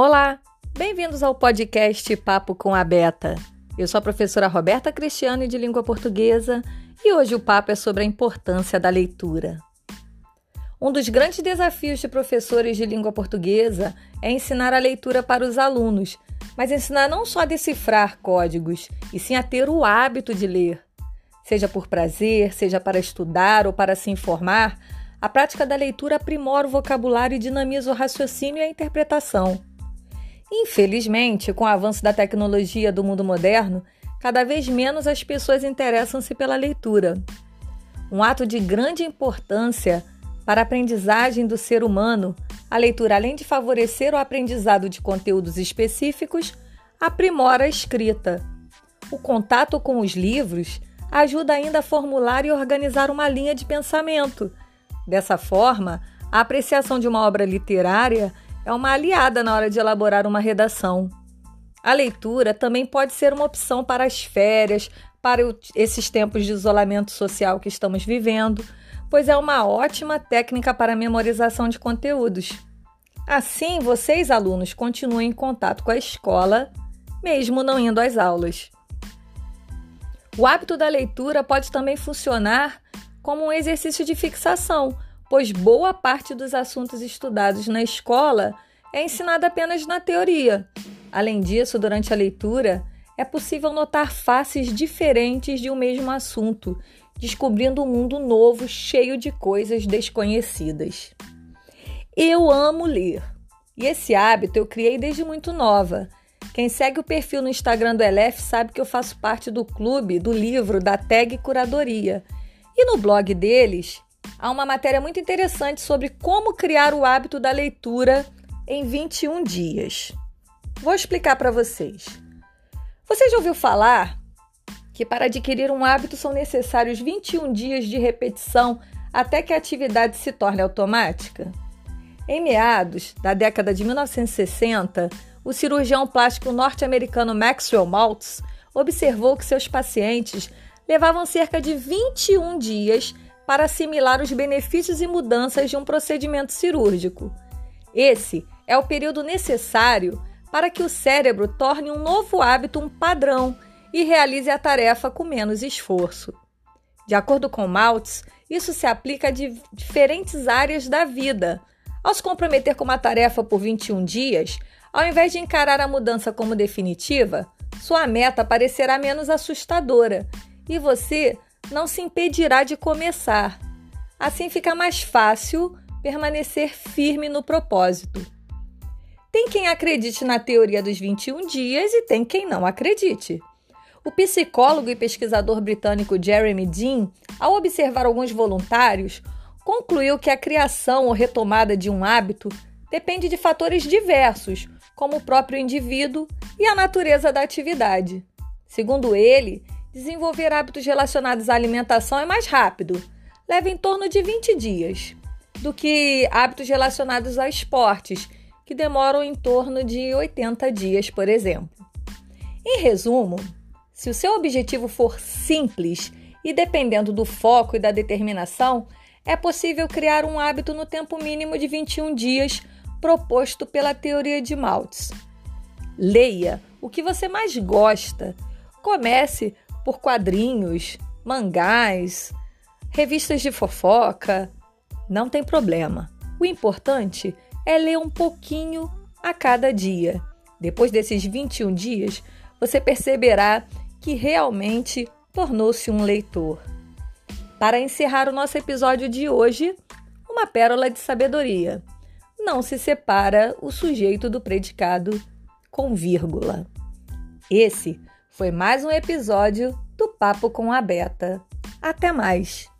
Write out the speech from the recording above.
Olá, bem-vindos ao podcast Papo com a Beta. Eu sou a professora Roberta Cristiane de Língua Portuguesa e hoje o papo é sobre a importância da leitura. Um dos grandes desafios de professores de língua portuguesa é ensinar a leitura para os alunos, mas ensinar não só a decifrar códigos, e sim a ter o hábito de ler. Seja por prazer, seja para estudar ou para se informar, a prática da leitura aprimora o vocabulário e dinamiza o raciocínio e a interpretação. Infelizmente, com o avanço da tecnologia do mundo moderno, cada vez menos as pessoas interessam-se pela leitura. Um ato de grande importância para a aprendizagem do ser humano, a leitura, além de favorecer o aprendizado de conteúdos específicos, aprimora a escrita. O contato com os livros ajuda ainda a formular e organizar uma linha de pensamento. Dessa forma, a apreciação de uma obra literária é uma aliada na hora de elaborar uma redação. A leitura também pode ser uma opção para as férias, para esses tempos de isolamento social que estamos vivendo, pois é uma ótima técnica para memorização de conteúdos. Assim, vocês, alunos, continuem em contato com a escola, mesmo não indo às aulas. O hábito da leitura pode também funcionar como um exercício de fixação pois boa parte dos assuntos estudados na escola é ensinada apenas na teoria. Além disso, durante a leitura, é possível notar faces diferentes de um mesmo assunto, descobrindo um mundo novo cheio de coisas desconhecidas. Eu amo ler e esse hábito eu criei desde muito nova. Quem segue o perfil no Instagram do Elef sabe que eu faço parte do clube do livro da Tag Curadoria. E no blog deles há uma matéria muito interessante sobre como criar o hábito da leitura em 21 dias. Vou explicar para vocês. Você já ouviu falar que para adquirir um hábito são necessários 21 dias de repetição até que a atividade se torne automática? Em meados da década de 1960, o cirurgião plástico norte-americano Maxwell Maltz observou que seus pacientes levavam cerca de 21 dias para assimilar os benefícios e mudanças de um procedimento cirúrgico. Esse é o período necessário para que o cérebro torne um novo hábito um padrão e realize a tarefa com menos esforço. De acordo com Maltz, isso se aplica a diferentes áreas da vida. Ao se comprometer com uma tarefa por 21 dias, ao invés de encarar a mudança como definitiva, sua meta parecerá menos assustadora e você não se impedirá de começar. Assim fica mais fácil permanecer firme no propósito. Tem quem acredite na teoria dos 21 dias e tem quem não acredite. O psicólogo e pesquisador britânico Jeremy Dean, ao observar alguns voluntários, concluiu que a criação ou retomada de um hábito depende de fatores diversos, como o próprio indivíduo e a natureza da atividade. Segundo ele, Desenvolver hábitos relacionados à alimentação é mais rápido, leva em torno de 20 dias, do que hábitos relacionados a esportes, que demoram em torno de 80 dias, por exemplo. Em resumo, se o seu objetivo for simples e dependendo do foco e da determinação, é possível criar um hábito no tempo mínimo de 21 dias proposto pela teoria de Maltz. Leia o que você mais gosta. Comece por quadrinhos, mangás, revistas de fofoca. Não tem problema. O importante é ler um pouquinho a cada dia. Depois desses 21 dias, você perceberá que realmente tornou-se um leitor. Para encerrar o nosso episódio de hoje, uma pérola de sabedoria. Não se separa o sujeito do predicado com vírgula. Esse foi mais um episódio do Papo com a Beta. Até mais!